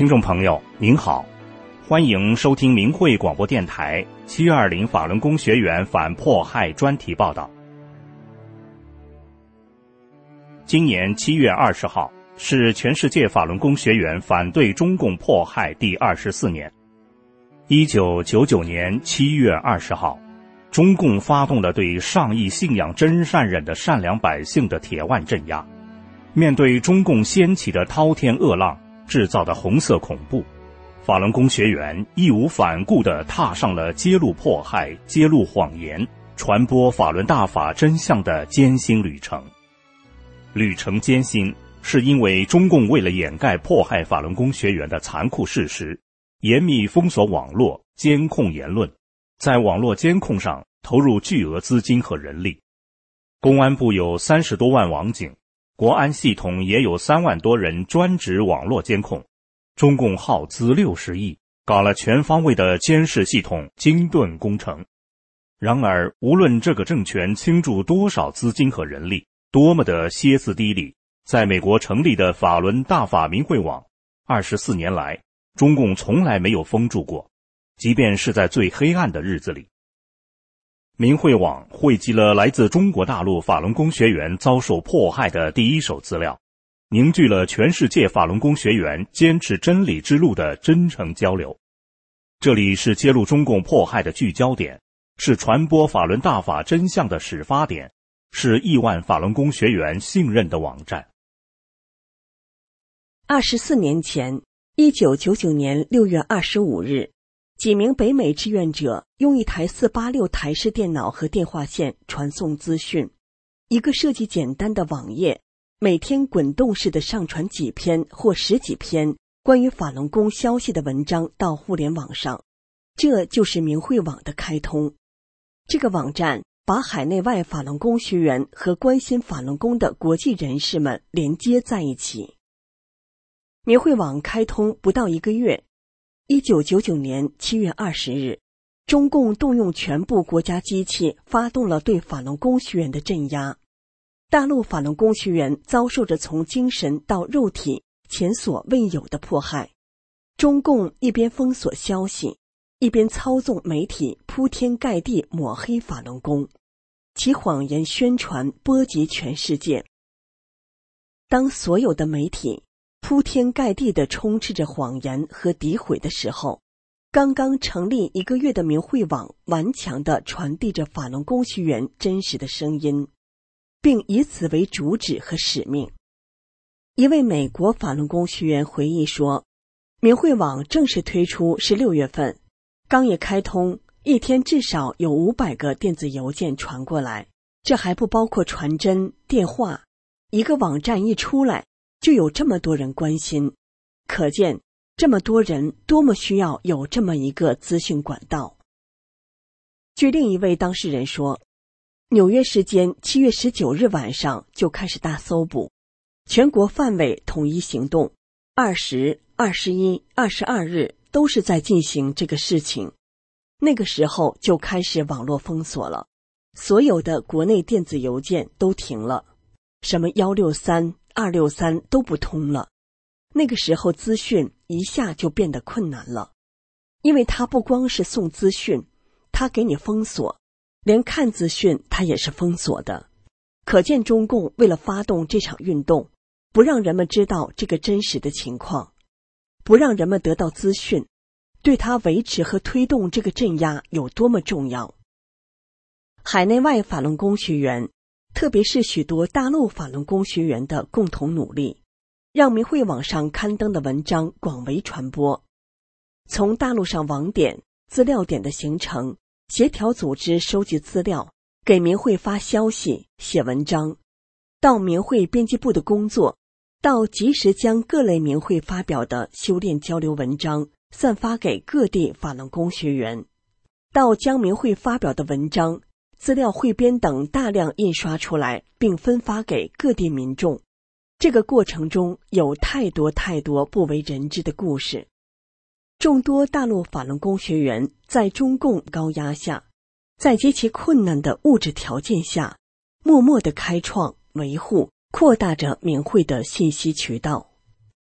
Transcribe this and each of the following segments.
听众朋友您好，欢迎收听明慧广播电台七二零法轮功学员反迫害专题报道。今年七月二十号是全世界法轮功学员反对中共迫害第二十四年。一九九九年七月二十号，中共发动了对上亿信仰真善忍的善良百姓的铁腕镇压。面对中共掀起的滔天恶浪，制造的红色恐怖，法轮功学员义无反顾地踏上了揭露迫害、揭露谎言、传播法轮大法真相的艰辛旅程。旅程艰辛，是因为中共为了掩盖迫害法轮功学员的残酷事实，严密封锁网络、监控言论，在网络监控上投入巨额资金和人力。公安部有三十多万网警。国安系统也有三万多人专职网络监控，中共耗资六十亿搞了全方位的监视系统精盾工程。然而，无论这个政权倾注多少资金和人力，多么的歇斯底里，在美国成立的法轮大法明慧网，二十四年来，中共从来没有封住过，即便是在最黑暗的日子里。明慧网汇集了来自中国大陆法轮功学员遭受迫害的第一手资料，凝聚了全世界法轮功学员坚持真理之路的真诚交流。这里是揭露中共迫害的聚焦点，是传播法轮大法真相的始发点，是亿万法轮功学员信任的网站。二十四年前，一九九九年六月二十五日。几名北美志愿者用一台四八六台式电脑和电话线传送资讯，一个设计简单的网页，每天滚动式的上传几篇或十几篇关于法轮功消息的文章到互联网上，这就是明慧网的开通。这个网站把海内外法轮功学员和关心法轮功的国际人士们连接在一起。明慧网开通不到一个月。一九九九年七月二十日，中共动用全部国家机器，发动了对法轮功学员的镇压。大陆法轮功学员遭受着从精神到肉体前所未有的迫害。中共一边封锁消息，一边操纵媒体，铺天盖地抹黑法轮功，其谎言宣传波及全世界。当所有的媒体。铺天盖地的充斥着谎言和诋毁的时候，刚刚成立一个月的明慧网顽强的传递着法轮功学员真实的声音，并以此为主旨和使命。一位美国法轮功学员回忆说：“明慧网正式推出是六月份，刚一开通，一天至少有五百个电子邮件传过来，这还不包括传真、电话。一个网站一出来。”就有这么多人关心，可见这么多人多么需要有这么一个资讯管道。据另一位当事人说，纽约时间七月十九日晚上就开始大搜捕，全国范围统一行动，二十二、十一、二十二日都是在进行这个事情。那个时候就开始网络封锁了，所有的国内电子邮件都停了，什么幺六三。二六三都不通了，那个时候资讯一下就变得困难了，因为他不光是送资讯，他给你封锁，连看资讯他也是封锁的。可见中共为了发动这场运动，不让人们知道这个真实的情况，不让人们得到资讯，对他维持和推动这个镇压有多么重要。海内外法轮功学员。特别是许多大陆法轮功学员的共同努力，让明慧网上刊登的文章广为传播。从大陆上网点、资料点的形成、协调组织、收集资料、给明慧发消息、写文章，到明慧编辑部的工作，到及时将各类明慧发表的修炼交流文章散发给各地法轮功学员，到将明慧发表的文章。资料汇编等大量印刷出来，并分发给各地民众。这个过程中有太多太多不为人知的故事。众多大陆法轮功学员在中共高压下，在极其困难的物质条件下，默默的开创、维护、扩大着明慧的信息渠道。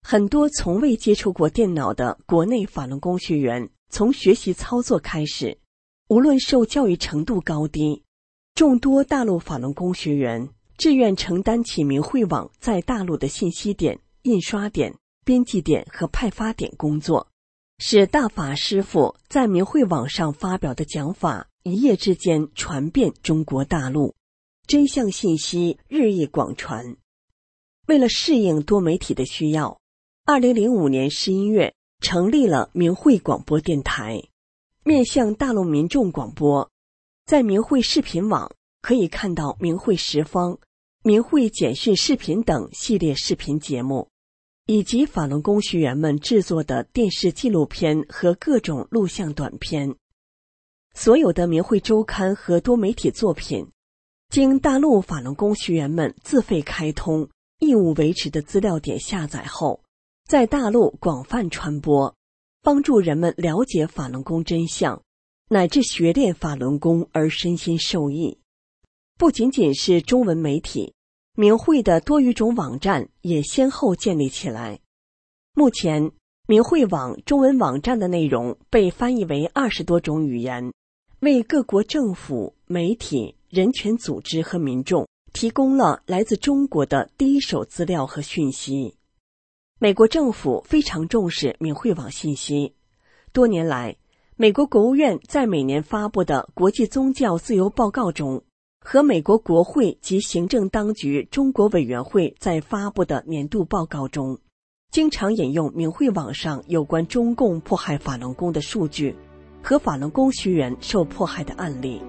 很多从未接触过电脑的国内法轮功学员，从学习操作开始，无论受教育程度高低，众多大陆法轮功学员志愿承担起明慧网在大陆的信息点、印刷点、编辑点和派发点工作，使大法师傅在明慧网上发表的讲法一夜之间传遍中国大陆，真相信息日益广传。为了适应多媒体的需要。二零零五年十一月，成立了明慧广播电台，面向大陆民众广播。在明慧视频网可以看到明慧十方、明慧简讯视频等系列视频节目，以及法轮功学员们制作的电视纪录片和各种录像短片。所有的明慧周刊和多媒体作品，经大陆法轮功学员们自费开通、义务维持的资料点下载后。在大陆广泛传播，帮助人们了解法轮功真相，乃至学练法轮功而身心受益。不仅仅是中文媒体，明慧的多语种网站也先后建立起来。目前，明慧网中文网站的内容被翻译为二十多种语言，为各国政府、媒体、人权组织和民众提供了来自中国的第一手资料和讯息。美国政府非常重视明慧网信息。多年来，美国国务院在每年发布的国际宗教自由报告中，和美国国会及行政当局中国委员会在发布的年度报告中，经常引用明慧网上有关中共迫害法轮功的数据和法轮功学员受迫害的案例。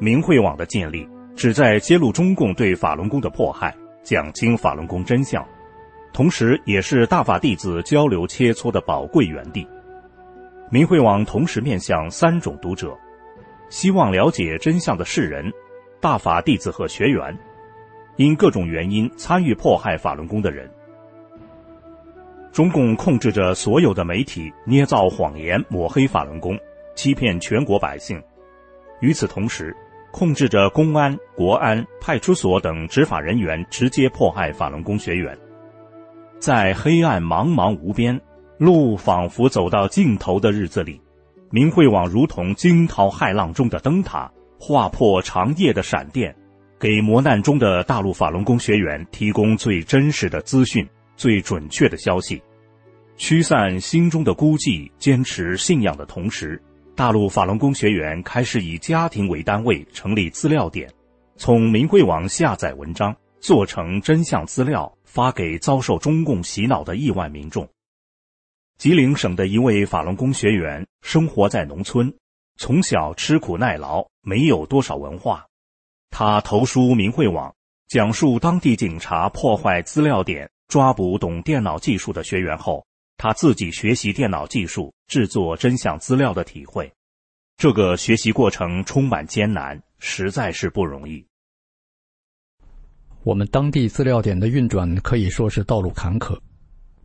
明慧网的建立，旨在揭露中共对法轮功的迫害，讲清法轮功真相，同时也是大法弟子交流切磋的宝贵园地。明慧网同时面向三种读者：希望了解真相的世人、大法弟子和学员，因各种原因参与迫害法轮功的人。中共控制着所有的媒体，捏造谎言，抹黑法轮功，欺骗全国百姓。与此同时，控制着公安、国安、派出所等执法人员直接迫害法轮功学员，在黑暗茫茫无边、路仿佛走到尽头的日子里，明慧网如同惊涛骇浪中的灯塔，划破长夜的闪电，给磨难中的大陆法轮功学员提供最真实的资讯、最准确的消息，驱散心中的孤寂，坚持信仰的同时。大陆法轮功学员开始以家庭为单位成立资料点，从明慧网下载文章，做成真相资料，发给遭受中共洗脑的亿万民众。吉林省的一位法轮功学员生活在农村，从小吃苦耐劳，没有多少文化。他投书明慧网，讲述当地警察破坏资料点，抓捕懂电脑技术的学员后。他自己学习电脑技术、制作真相资料的体会，这个学习过程充满艰难，实在是不容易。我们当地资料点的运转可以说是道路坎坷。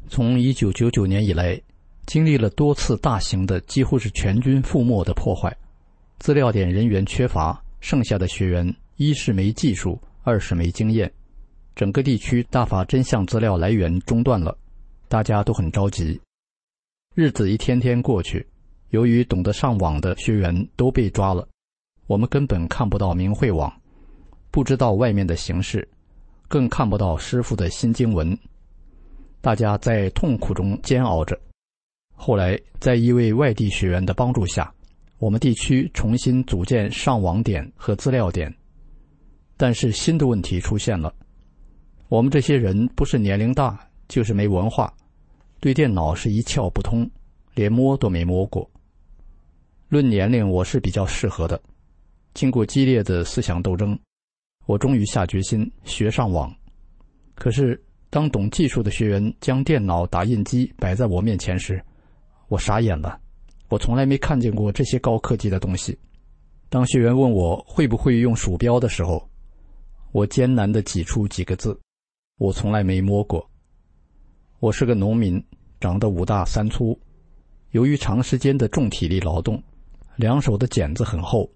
从一九九九年以来，经历了多次大型的、几乎是全军覆没的破坏，资料点人员缺乏，剩下的学员一是没技术，二是没经验，整个地区大法真相资料来源中断了。大家都很着急，日子一天天过去，由于懂得上网的学员都被抓了，我们根本看不到明慧网，不知道外面的形势，更看不到师傅的新经文。大家在痛苦中煎熬着。后来，在一位外地学员的帮助下，我们地区重新组建上网点和资料点。但是新的问题出现了，我们这些人不是年龄大，就是没文化。对电脑是一窍不通，连摸都没摸过。论年龄，我是比较适合的。经过激烈的思想斗争，我终于下决心学上网。可是，当懂技术的学员将电脑打印机摆在我面前时，我傻眼了。我从来没看见过这些高科技的东西。当学员问我会不会用鼠标的时候，我艰难地挤出几个字：“我从来没摸过。”我是个农民，长得五大三粗。由于长时间的重体力劳动，两手的茧子很厚，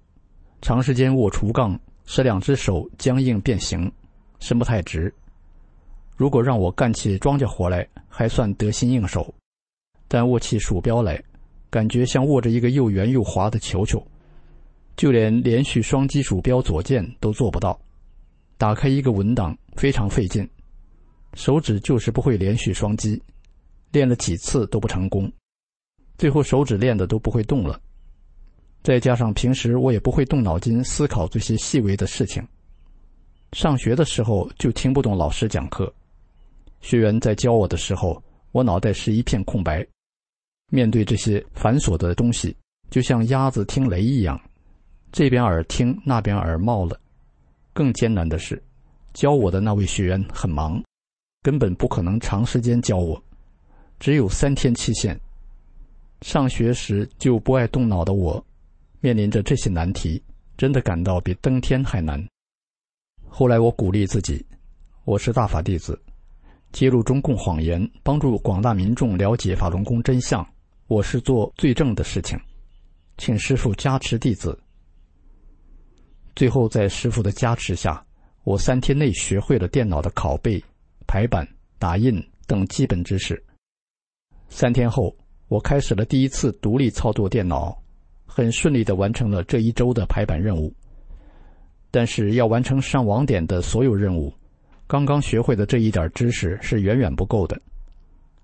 长时间握锄杠使两只手僵硬变形，伸不太直。如果让我干起庄稼活来，还算得心应手；但握起鼠标来，感觉像握着一个又圆又滑的球球。就连连续双击鼠标左键都做不到，打开一个文档非常费劲，手指就是不会连续双击，练了几次都不成功，最后手指练的都不会动了。再加上平时我也不会动脑筋思考这些细微的事情，上学的时候就听不懂老师讲课，学员在教我的时候，我脑袋是一片空白，面对这些繁琐的东西，就像鸭子听雷一样。这边耳听，那边耳冒了。更艰难的是，教我的那位学员很忙，根本不可能长时间教我，只有三天期限。上学时就不爱动脑的我，面临着这些难题，真的感到比登天还难。后来我鼓励自己，我是大法弟子，揭露中共谎言，帮助广大民众了解法轮功真相，我是做最正的事情，请师父加持弟子。最后，在师傅的加持下，我三天内学会了电脑的拷贝、排版、打印等基本知识。三天后，我开始了第一次独立操作电脑，很顺利的完成了这一周的排版任务。但是，要完成上网点的所有任务，刚刚学会的这一点知识是远远不够的。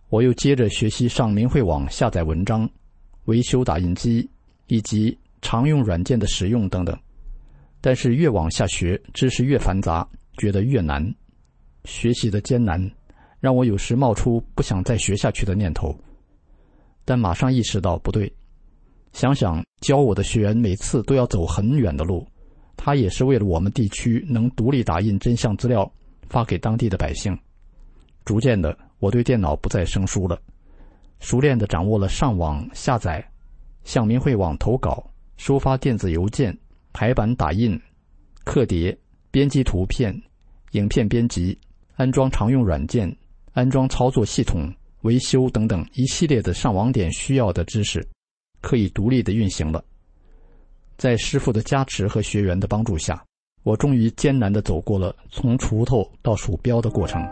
我又接着学习上明慧网下载文章、维修打印机以及常用软件的使用等等。但是越往下学，知识越繁杂，觉得越难。学习的艰难，让我有时冒出不想再学下去的念头。但马上意识到不对，想想教我的学员每次都要走很远的路，他也是为了我们地区能独立打印真相资料，发给当地的百姓。逐渐的，我对电脑不再生疏了，熟练的掌握了上网下载、向明慧网投稿、收发电子邮件。排版、打印、刻碟、编辑图片、影片编辑、安装常用软件、安装操作系统、维修等等一系列的上网点需要的知识，可以独立的运行了。在师傅的加持和学员的帮助下，我终于艰难的走过了从锄头到鼠标的过程。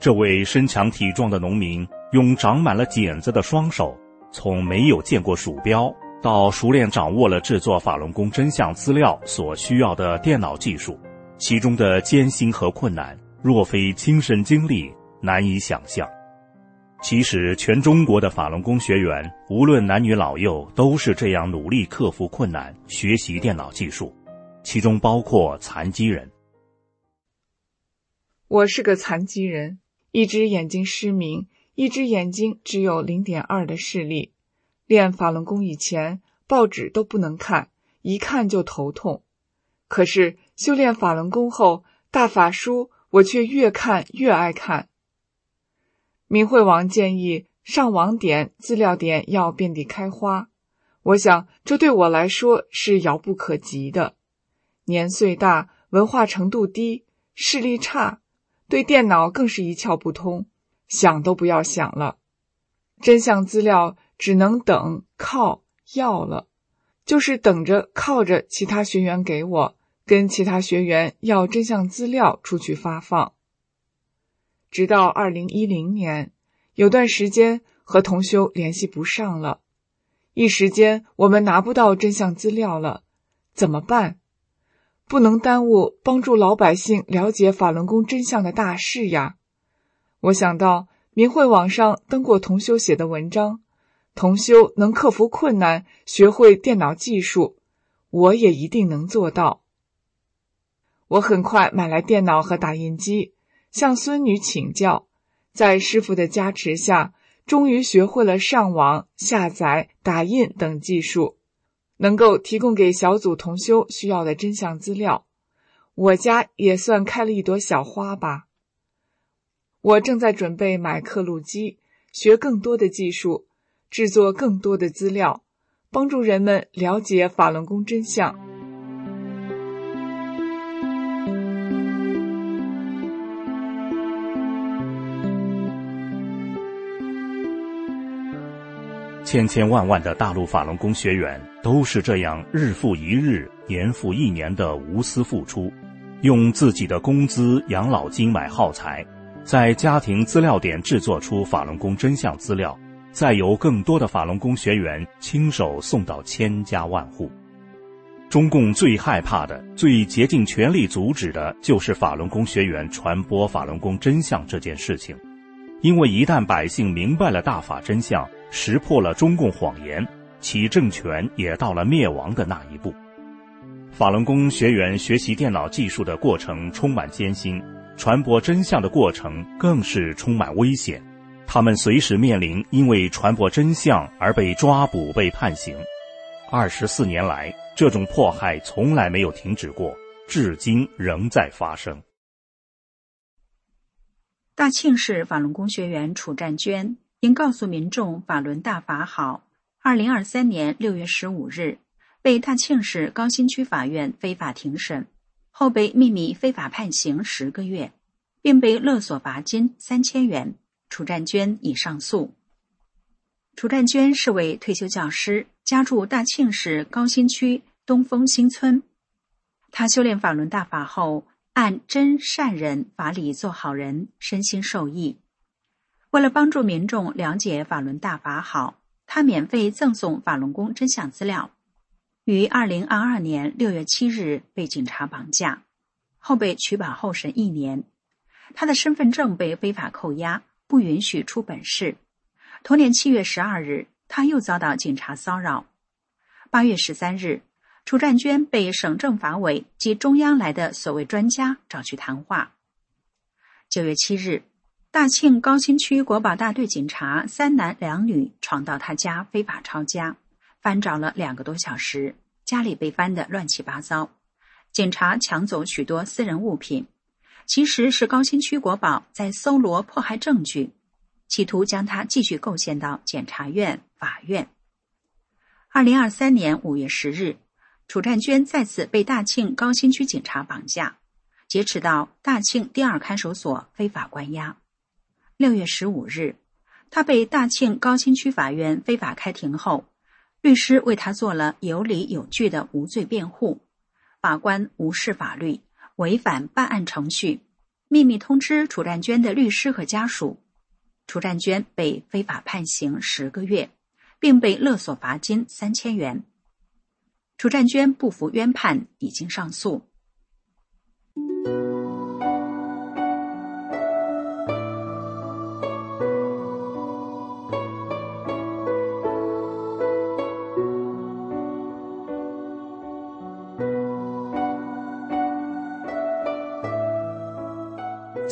这位身强体壮的农民，用长满了茧子的双手，从没有见过鼠标，到熟练掌握了制作法轮功真相资料所需要的电脑技术，其中的艰辛和困难，若非亲身经历，难以想象。其实，全中国的法轮功学员，无论男女老幼，都是这样努力克服困难，学习电脑技术，其中包括残疾人。我是个残疾人。一只眼睛失明，一只眼睛只有零点二的视力。练法轮功以前，报纸都不能看，一看就头痛。可是修炼法轮功后，大法书我却越看越爱看。明慧王建议上网点资料点要遍地开花，我想这对我来说是遥不可及的。年岁大，文化程度低，视力差。对电脑更是一窍不通，想都不要想了。真相资料只能等靠要了，就是等着靠着其他学员给我，跟其他学员要真相资料出去发放。直到二零一零年，有段时间和同修联系不上了，一时间我们拿不到真相资料了，怎么办？不能耽误帮助老百姓了解法轮功真相的大事呀！我想到明慧网上登过同修写的文章，同修能克服困难，学会电脑技术，我也一定能做到。我很快买来电脑和打印机，向孙女请教，在师傅的加持下，终于学会了上网、下载、打印等技术，能够提供给小组同修需要的真相资料。我家也算开了一朵小花吧。我正在准备买刻录机，学更多的技术，制作更多的资料，帮助人们了解法轮功真相。千千万万的大陆法轮功学员都是这样日复一日、年复一年的无私付出，用自己的工资养老金买耗材，在家庭资料点制作出法轮功真相资料，再由更多的法轮功学员亲手送到千家万户。中共最害怕的、最竭尽全力阻止的，就是法轮功学员传播法轮功真相这件事情，因为一旦百姓明白了大法真相，识破了中共谎言，其政权也到了灭亡的那一步。法轮功学员学习电脑技术的过程充满艰辛，传播真相的过程更是充满危险。他们随时面临因为传播真相而被抓捕、被判刑。二十四年来，这种迫害从来没有停止过，至今仍在发生。大庆市法轮功学员楚占娟。并告诉民众法轮大法好，二零二三年六月十五日，被大庆市高新区法院非法庭审，后被秘密非法判刑十个月，并被勒索罚金三千元。楚占娟已上诉。楚占娟是位退休教师，家住大庆市高新区东风新村。他修炼法轮大法后，按真善人法理做好人，身心受益。为了帮助民众了解法轮大法好，他免费赠送法轮功真相资料。于二零二二年六月七日被警察绑架，后被取保候审一年。他的身份证被非法扣押，不允许出本市。同年七月十二日，他又遭到警察骚扰。八月十三日，楚占娟被省政法委及中央来的所谓专家找去谈话。九月七日。大庆高新区国保大队警察三男两女闯到他家非法抄家，翻找了两个多小时，家里被翻得乱七八糟。警察抢走许多私人物品，其实是高新区国保在搜罗迫害证据，企图将他继续构陷到检察院、法院。二零二三年五月十日，楚占娟再次被大庆高新区警察绑架，劫持到大庆第二看守所非法关押。六月十五日，他被大庆高新区法院非法开庭后，律师为他做了有理有据的无罪辩护。法官无视法律，违反办案程序，秘密通知楚占娟的律师和家属。楚占娟被非法判刑十个月，并被勒索罚金三千元。楚占娟不服冤判，已经上诉。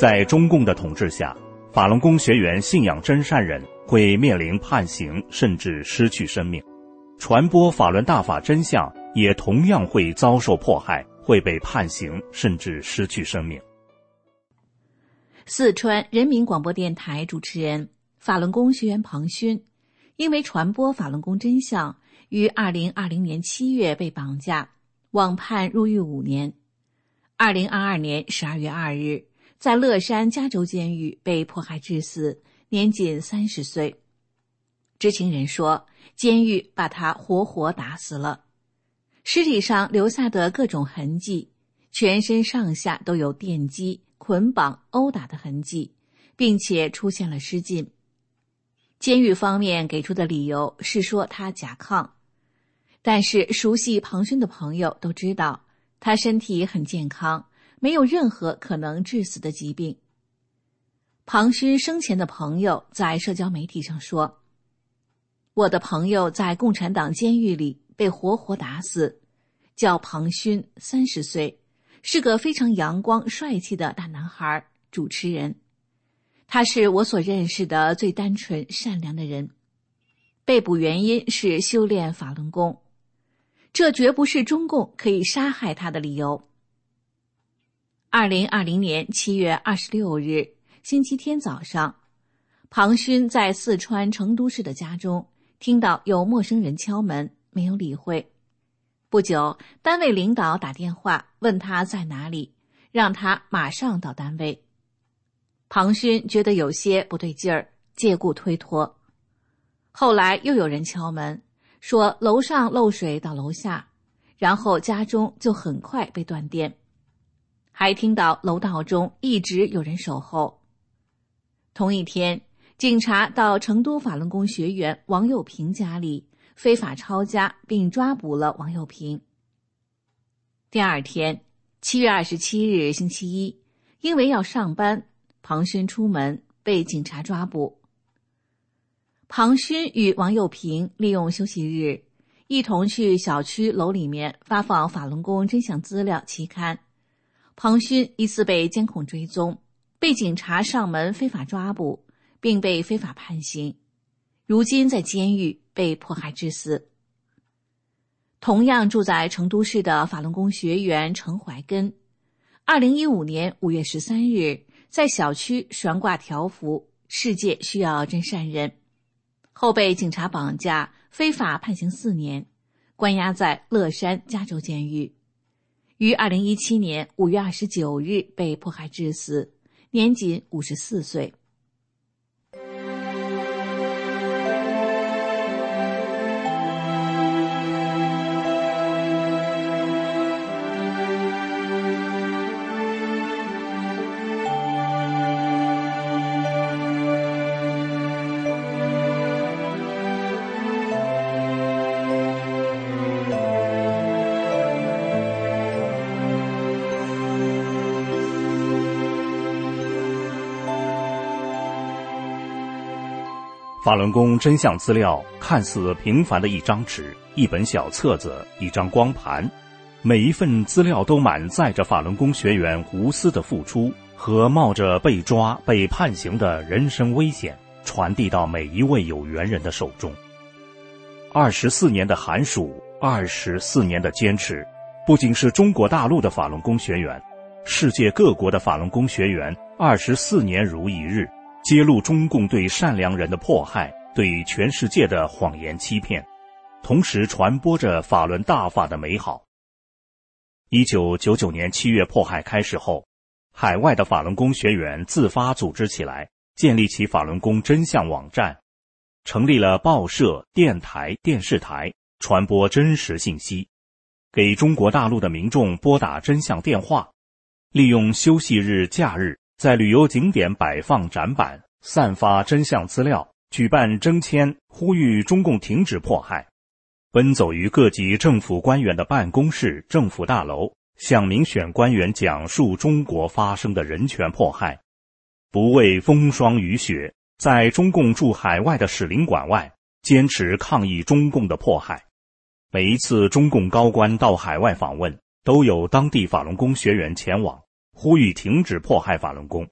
在中共的统治下，法轮功学员信仰真善忍会面临判刑，甚至失去生命；传播法轮大法真相也同样会遭受迫害，会被判刑，甚至失去生命。四川人民广播电台主持人、法轮功学员庞勋，因为传播法轮功真相，于二零二零年七月被绑架，网判入狱五年。二零二二年十二月二日。在乐山加州监狱被迫害致死，年仅三十岁。知情人说，监狱把他活活打死了，尸体上留下的各种痕迹，全身上下都有电击、捆绑、殴打的痕迹，并且出现了失禁。监狱方面给出的理由是说他甲亢，但是熟悉庞勋的朋友都知道，他身体很健康。没有任何可能致死的疾病。庞勋生前的朋友在社交媒体上说：“我的朋友在共产党监狱里被活活打死，叫庞勋，三十岁，是个非常阳光帅气的大男孩。主持人，他是我所认识的最单纯善良的人。被捕原因是修炼法轮功，这绝不是中共可以杀害他的理由。二零二零年七月二十六日星期天早上，庞勋在四川成都市的家中听到有陌生人敲门，没有理会。不久，单位领导打电话问他在哪里，让他马上到单位。庞勋觉得有些不对劲儿，借故推脱。后来又有人敲门，说楼上漏水到楼下，然后家中就很快被断电，还听到楼道中一直有人守候。同一天，警察到成都法轮功学员王友平家里非法抄家，并抓捕了王友平。第二天，七月二十七日星期一，因为要上班，庞勋出门被警察抓捕。庞勋与王友平利用休息日，一同去小区楼里面发放法轮功真相资料期刊。庞勋一次被监控追踪，被警察上门非法抓捕，并被非法判刑，如今在监狱被迫害致死。同样住在成都市的法轮功学员陈怀根，二零一五年五月十三日在小区悬挂条幅“世界需要真善人”。后被警察绑架，非法判刑四年，关押在乐山加州监狱，于二零一七年五月二十九日被迫害致死，年仅五十四岁。法轮功真相资料看似平凡的一张纸、一本小册子、一张光盘，每一份资料都满载着法轮功学员无私的付出和冒着被抓、被判刑的人身危险，传递到每一位有缘人的手中。二十四年的寒暑，二十四年的坚持，不仅是中国大陆的法轮功学员，世界各国的法轮功学员，二十四年如一日。揭露中共对善良人的迫害，对全世界的谎言欺骗，同时传播着法轮大法的美好。一九九九年七月迫害开始后，海外的法轮功学员自发组织起来，建立起法轮功真相网站，成立了报社、电台、电视台，传播真实信息，给中国大陆的民众拨打真相电话，利用休息日、假日。在旅游景点摆放展板，散发真相资料，举办征签，呼吁中共停止迫害，奔走于各级政府官员的办公室、政府大楼，向民选官员讲述中国发生的人权迫害，不畏风霜雨雪，在中共驻海外的使领馆外坚持抗议中共的迫害。每一次中共高官到海外访问，都有当地法轮功学员前往。呼吁停止迫害法轮功，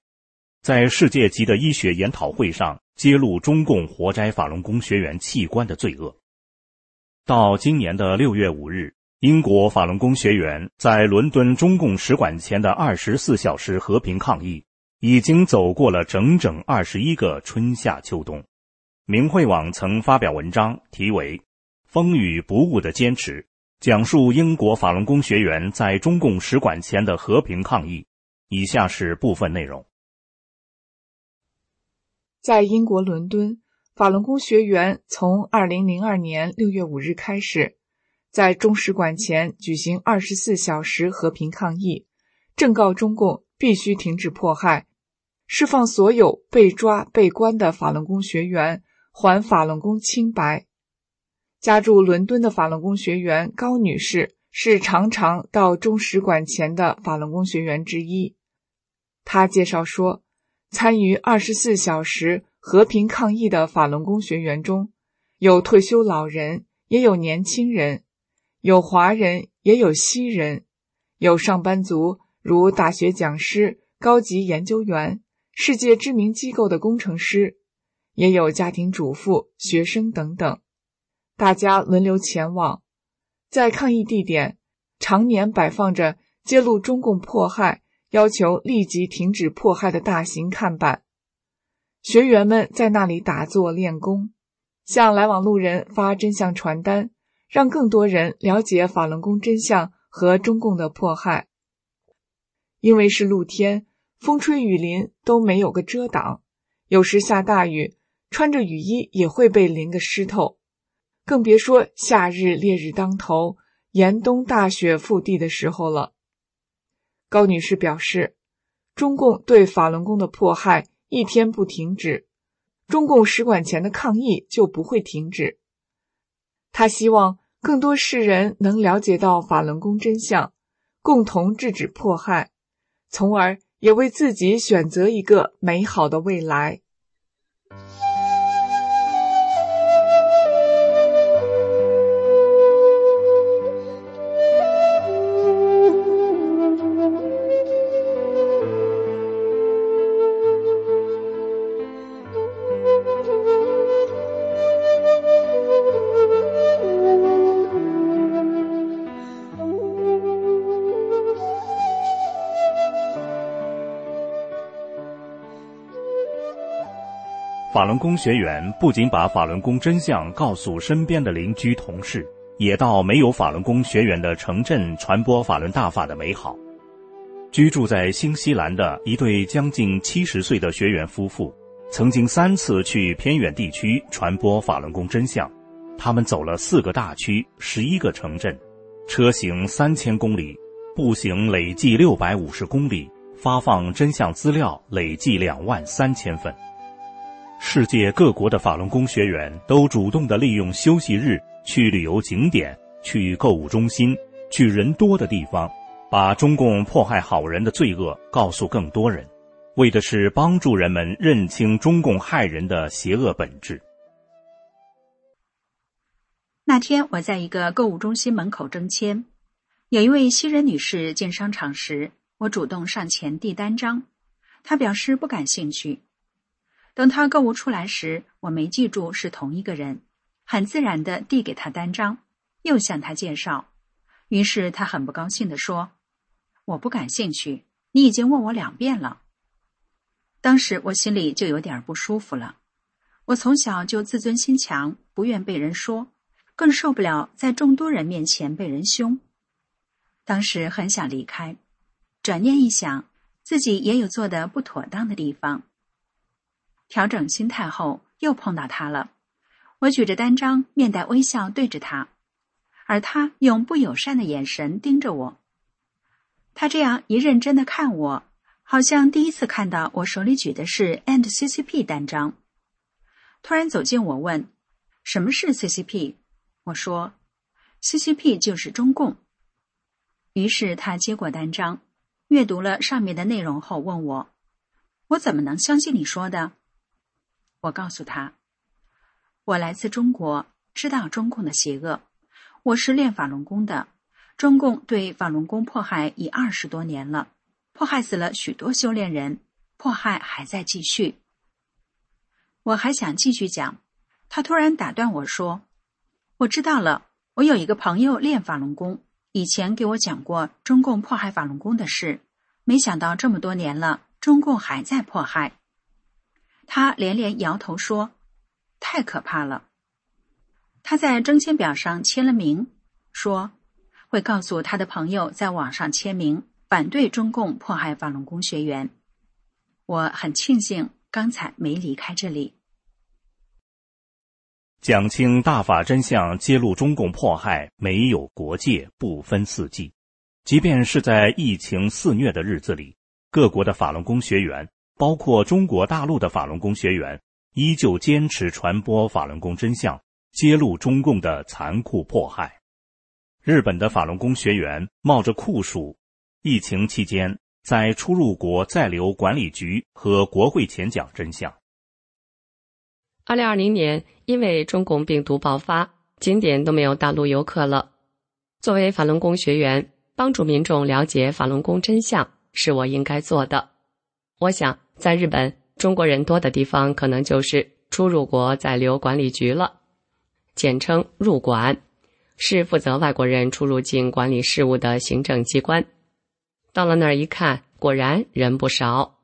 在世界级的医学研讨会上揭露中共活摘法轮功学员器官的罪恶。到今年的六月五日，英国法轮功学员在伦敦中共使馆前的二十四小时和平抗议，已经走过了整整二十一个春夏秋冬。明慧网曾发表文章，题为《风雨不误的坚持》，讲述英国法轮功学员在中共使馆前的和平抗议。以下是部分内容：在英国伦敦，法轮功学员从二零零二年六月五日开始，在中使馆前举行二十四小时和平抗议，正告中共必须停止迫害，释放所有被抓被关的法轮功学员，还法轮功清白。家住伦敦的法轮功学员高女士是常常到中使馆前的法轮功学员之一。他介绍说，参与二十四小时和平抗议的法轮功学员中，有退休老人，也有年轻人，有华人，也有西人，有上班族，如大学讲师、高级研究员、世界知名机构的工程师，也有家庭主妇、学生等等。大家轮流前往，在抗议地点常年摆放着揭露中共迫害、要求立即停止迫害的大型看板。学员们在那里打坐练功，向来往路人发真相传单，让更多人了解法轮功真相和中共的迫害。因为是露天，风吹雨淋都没有个遮挡，有时下大雨，穿着雨衣也会被淋个湿透，更别说夏日烈日当头、严冬大雪覆地的时候了。高女士表示，中共对法轮功的迫害。一天不停止，中共使馆前的抗议就不会停止。她希望更多世人能了解到法轮功真相，共同制止迫害，从而也为自己选择一个美好的未来。法轮功学员不仅把法轮功真相告诉身边的邻居同事，也到没有法轮功学员的城镇传播法轮大法的美好。居住在新西兰的一对将近七十岁的学员夫妇，曾经三次去偏远地区传播法轮功真相。他们走了四个大区、十一个城镇，车行三千公里，步行累计六百五十公里，发放真相资料累计两万三千份。世界各国的法轮功学员都主动地利用休息日去旅游景点、去购物中心、去人多的地方，把中共迫害好人的罪恶告诉更多人，为的是帮助人们认清中共害人的邪恶本质。那天我在一个购物中心门口征签，有一位西人女士进商场时，我主动上前递单张，她表示不感兴趣。等他购物出来时，我没记住是同一个人，很自然的递给他单张，又向他介绍。于是他很不高兴的说：“我不感兴趣，你已经问我两遍了。”当时我心里就有点不舒服了。我从小就自尊心强，不愿被人说，更受不了在众多人面前被人凶。当时很想离开，转念一想，自己也有做的不妥当的地方。调整心态后，又碰到他了。我举着单张，面带微笑对着他，而他用不友善的眼神盯着我。他这样一认真的看我，好像第一次看到我手里举的是 And CCP 单张。突然走近我问：“什么是 CCP？” 我说：“CCP 就是中共。”于是他接过单张，阅读了上面的内容后问我：“我怎么能相信你说的？”我告诉他：“我来自中国，知道中共的邪恶。我是练法轮功的。中共对法轮功迫害已二十多年了，迫害死了许多修炼人，迫害还在继续。”我还想继续讲，他突然打断我说：“我知道了，我有一个朋友练法轮功，以前给我讲过中共迫害法轮功的事。没想到这么多年了，中共还在迫害。”他连连摇头说：“太可怕了。”他在征签表上签了名，说会告诉他的朋友在网上签名，反对中共迫害法轮功学员。我很庆幸刚才没离开这里。讲清大法真相，揭露中共迫害，没有国界，不分四季。即便是在疫情肆虐的日子里，各国的法轮功学员。包括中国大陆的法轮功学员，依旧坚持传播法轮功真相，揭露中共的残酷迫害。日本的法轮功学员冒着酷暑，疫情期间在出入国在留管理局和国会前讲真相。二零二零年，因为中共病毒爆发，景点都没有大陆游客了。作为法轮功学员，帮助民众了解法轮功真相是我应该做的。我想，在日本中国人多的地方，可能就是出入国在留管理局了，简称入管，是负责外国人出入境管理事务的行政机关。到了那儿一看，果然人不少。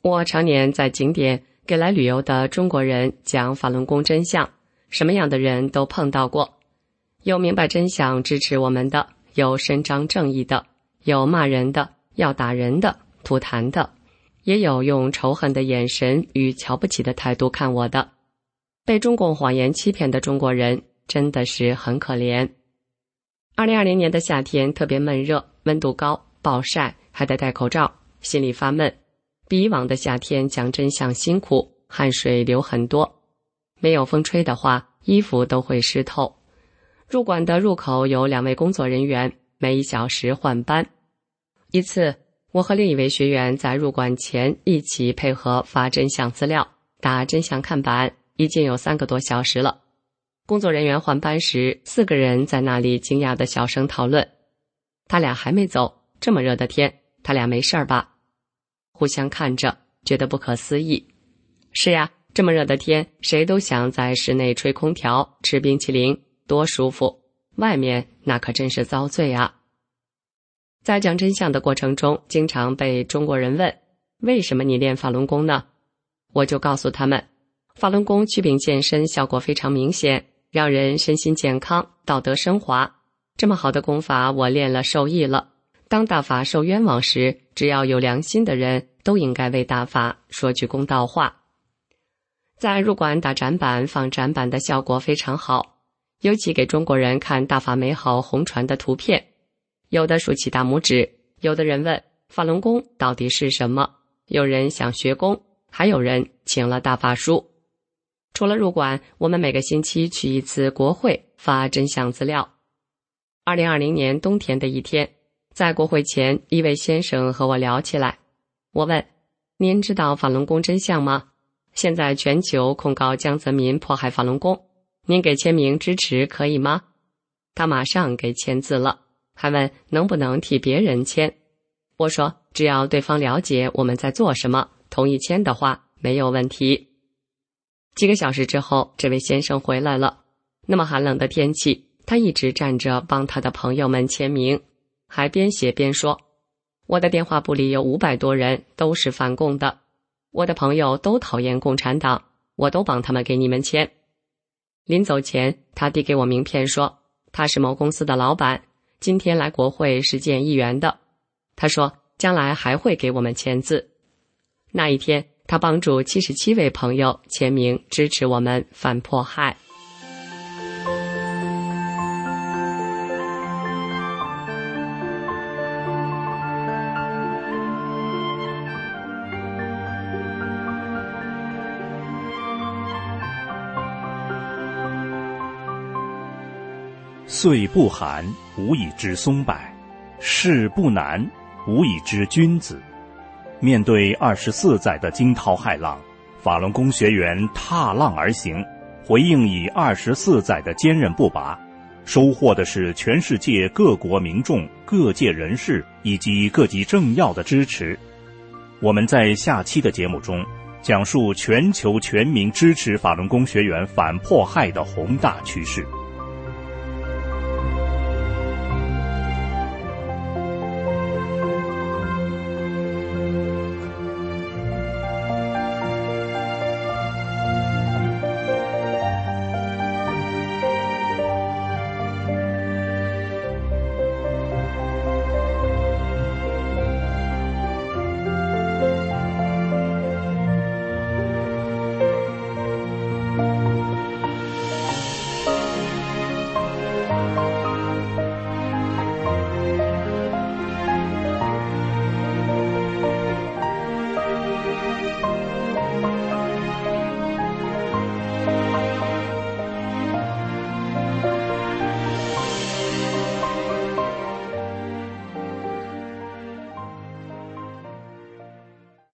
我常年在景点给来旅游的中国人讲法轮功真相，什么样的人都碰到过，有明白真相支持我们的，有伸张正义的，有骂人的、要打人的、吐痰的，也有用仇恨的眼神与瞧不起的态度看我的。被中共谎言欺骗的中国人真的是很可怜。二零二零年的夏天特别闷热，温度高，暴晒，还得戴口罩，心里发闷。比以往的夏天讲真相辛苦，汗水流很多。没有风吹的话，衣服都会湿透。入馆的入口有两位工作人员，每一小时换班。一次，我和另一位学员在入馆前一起配合发真相资料、打真相看板，已经有三个多小时了。工作人员换班时，四个人在那里惊讶的小声讨论：“他俩还没走，这么热的天，他俩没事儿吧？”互相看着，觉得不可思议。是呀，这么热的天，谁都想在室内吹空调、吃冰淇淋，多舒服。外面那可真是遭罪啊！在讲真相的过程中，经常被中国人问：“为什么你练法轮功呢？”我就告诉他们：“法轮功祛病健身效果非常明显，让人身心健康、道德升华。这么好的功法，我练了受益了。当大法受冤枉时，只要有良心的人。”都应该为大法说句公道话。在入馆打展板、放展板的效果非常好，尤其给中国人看大法美好红船的图片，有的竖起大拇指，有的人问法轮功到底是什么，有人想学功，还有人请了大法书。除了入馆，我们每个星期去一次国会发真相资料。二零二零年冬天的一天，在国会前，一位先生和我聊起来。我问：“您知道法轮功真相吗？现在全球控告江泽民迫害法轮功，您给签名支持可以吗？”他马上给签字了，还问能不能替别人签。我说：“只要对方了解我们在做什么，同意签的话，没有问题。”几个小时之后，这位先生回来了。那么寒冷的天气，他一直站着帮他的朋友们签名，还边写边说。我的电话簿里有五百多人，都是反共的。我的朋友都讨厌共产党，我都帮他们给你们签。临走前，他递给我名片，说他是某公司的老板，今天来国会是见议员的。他说将来还会给我们签字。那一天，他帮助七十七位朋友签名支持我们反迫害。岁不寒，无以知松柏；事不难，无以知君子。面对二十四载的惊涛骇浪，法轮功学员踏浪而行，回应以二十四载的坚韧不拔，收获的是全世界各国民众、各界人士以及各级政要的支持。我们在下期的节目中，讲述全球全民支持法轮功学员反迫害的宏大趋势。